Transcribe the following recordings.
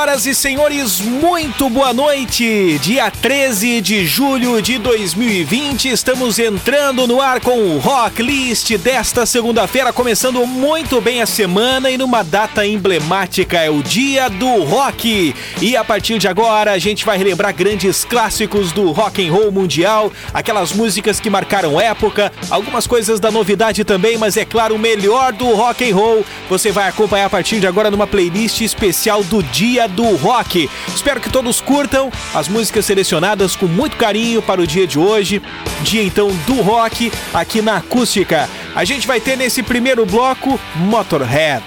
Senhoras e senhores, muito boa noite! Dia 13 de julho de 2020, estamos entrando no ar com o Rock List desta segunda-feira, começando muito bem a semana e numa data emblemática, é o Dia do Rock. E a partir de agora, a gente vai relembrar grandes clássicos do rock and roll mundial, aquelas músicas que marcaram época, algumas coisas da novidade também, mas é claro, o melhor do rock and roll. Você vai acompanhar a partir de agora numa playlist especial do Dia do Rock. Espero que todos curtam as músicas selecionadas com muito carinho para o dia de hoje, dia então do rock aqui na Acústica. A gente vai ter nesse primeiro bloco Motorhead,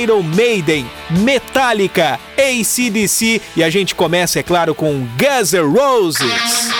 Iron Maiden, Metallica, ACDC e a gente começa, é claro, com Guns N' Roses.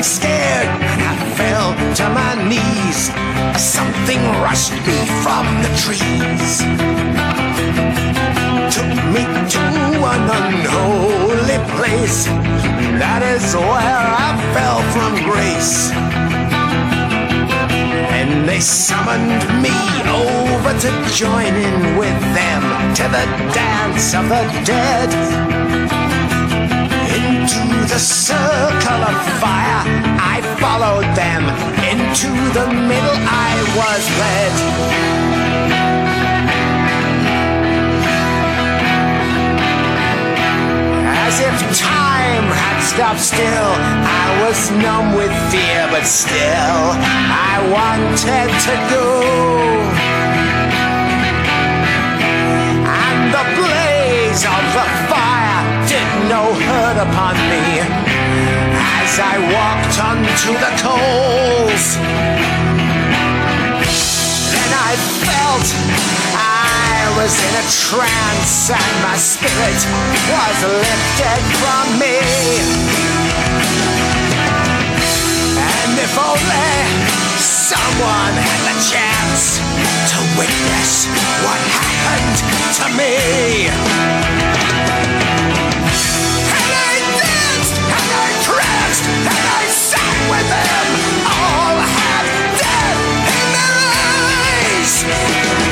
getting scared, and I fell to my knees. Something rushed me from the trees, took me to an unholy place. That is where I fell from grace. And they summoned me over to join in with them to the dance of the dead into the circle of fire. I followed them into the middle. I was led. As if time had stopped still, I was numb with fear, but still I wanted to go. And the blaze of the no hurt upon me as I walked onto the coals. Then I felt I was in a trance and my spirit was lifted from me. And if only someone had the chance to witness what happened to me with them all have death in their eyes.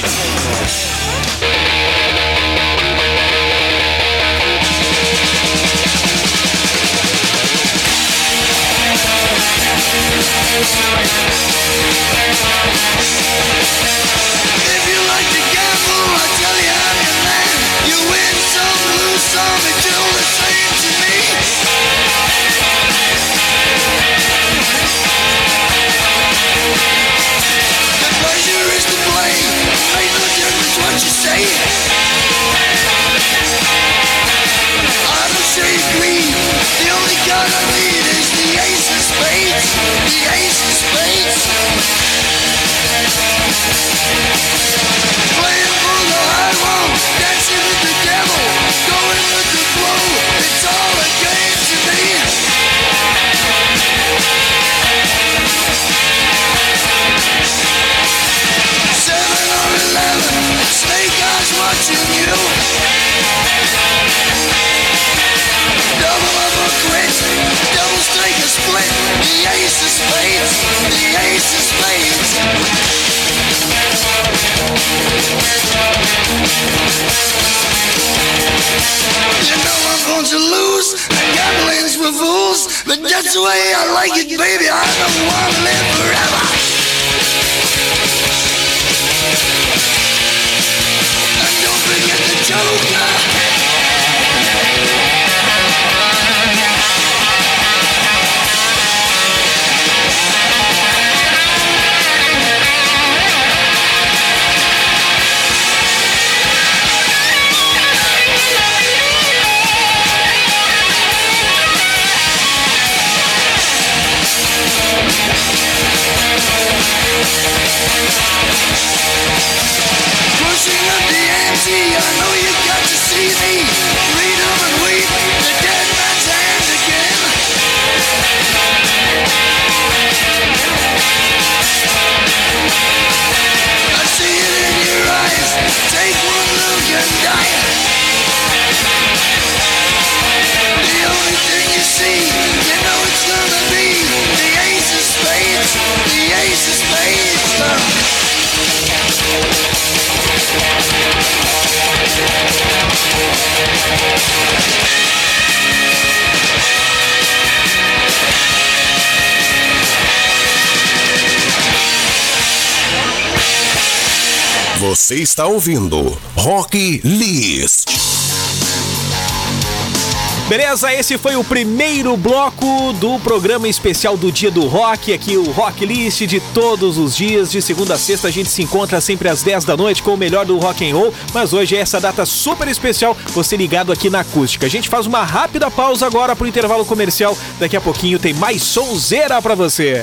Shh. You know I'm going to lose. Gambling's for fools, but that's the way I like it, baby. I don't want to live forever. easy. Você está ouvindo Rock List. Beleza, esse foi o primeiro bloco do programa especial do Dia do Rock, aqui o Rock List de todos os dias, de segunda a sexta a gente se encontra sempre às 10 da noite com o melhor do rock and roll, mas hoje é essa data super especial, você ligado aqui na acústica. A gente faz uma rápida pausa agora pro intervalo comercial, daqui a pouquinho tem mais sonzeira pra você.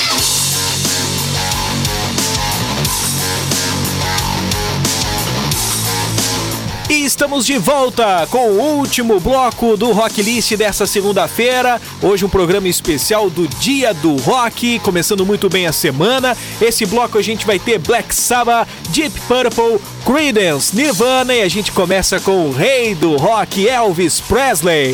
Estamos de volta com o último bloco do Rock List dessa segunda-feira. Hoje um programa especial do Dia do Rock, começando muito bem a semana. Esse bloco a gente vai ter Black Sabbath, Deep Purple, Creedence, Nirvana e a gente começa com o rei do rock, Elvis Presley.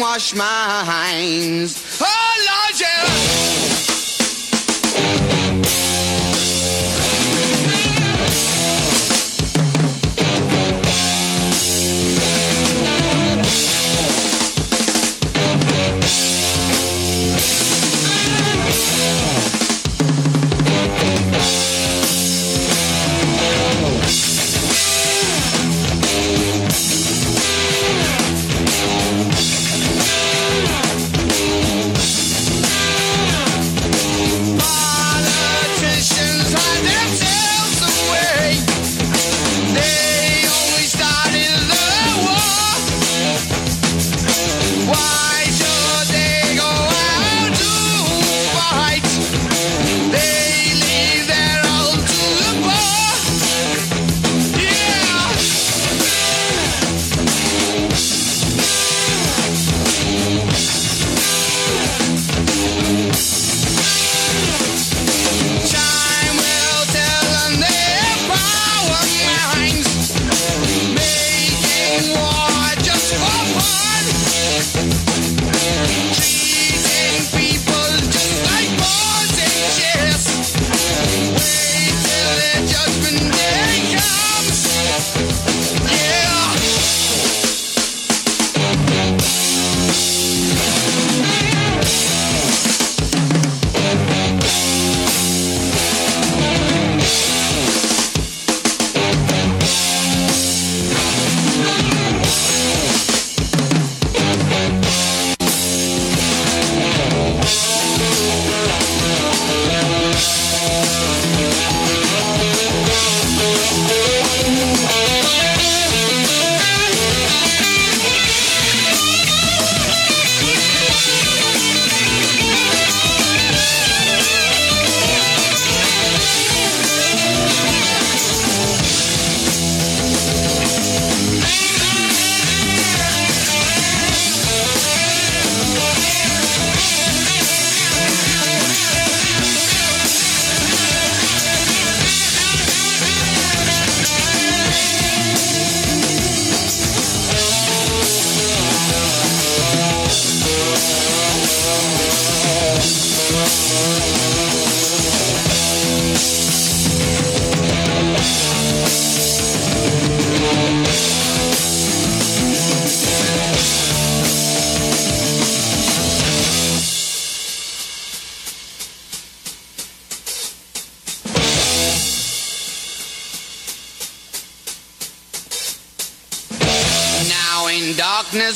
wash my hands. Oh!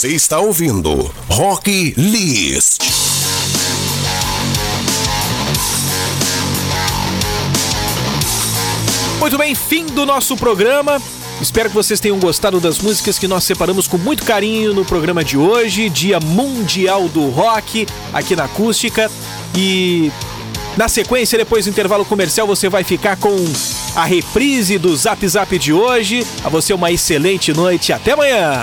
Você está ouvindo Rock List. Muito bem, fim do nosso programa. Espero que vocês tenham gostado das músicas que nós separamos com muito carinho no programa de hoje, Dia Mundial do Rock, aqui na Acústica. E na sequência, depois do intervalo comercial, você vai ficar com a reprise do Zap Zap de hoje. A você uma excelente noite. Até amanhã.